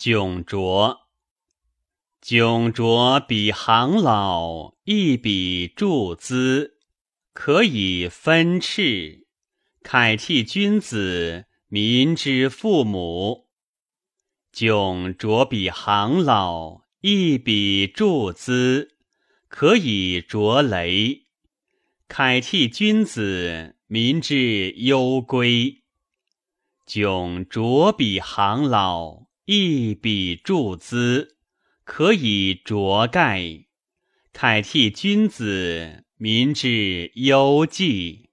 迥卓，迥卓比行老，一比祝资，可以分斥，慨替君子，民之父母。迥卓比行老，一比祝资，可以着雷，慨替君子，民之忧归。迥卓比行老，一笔注资，可以着盖，慨替君子，民之忧计。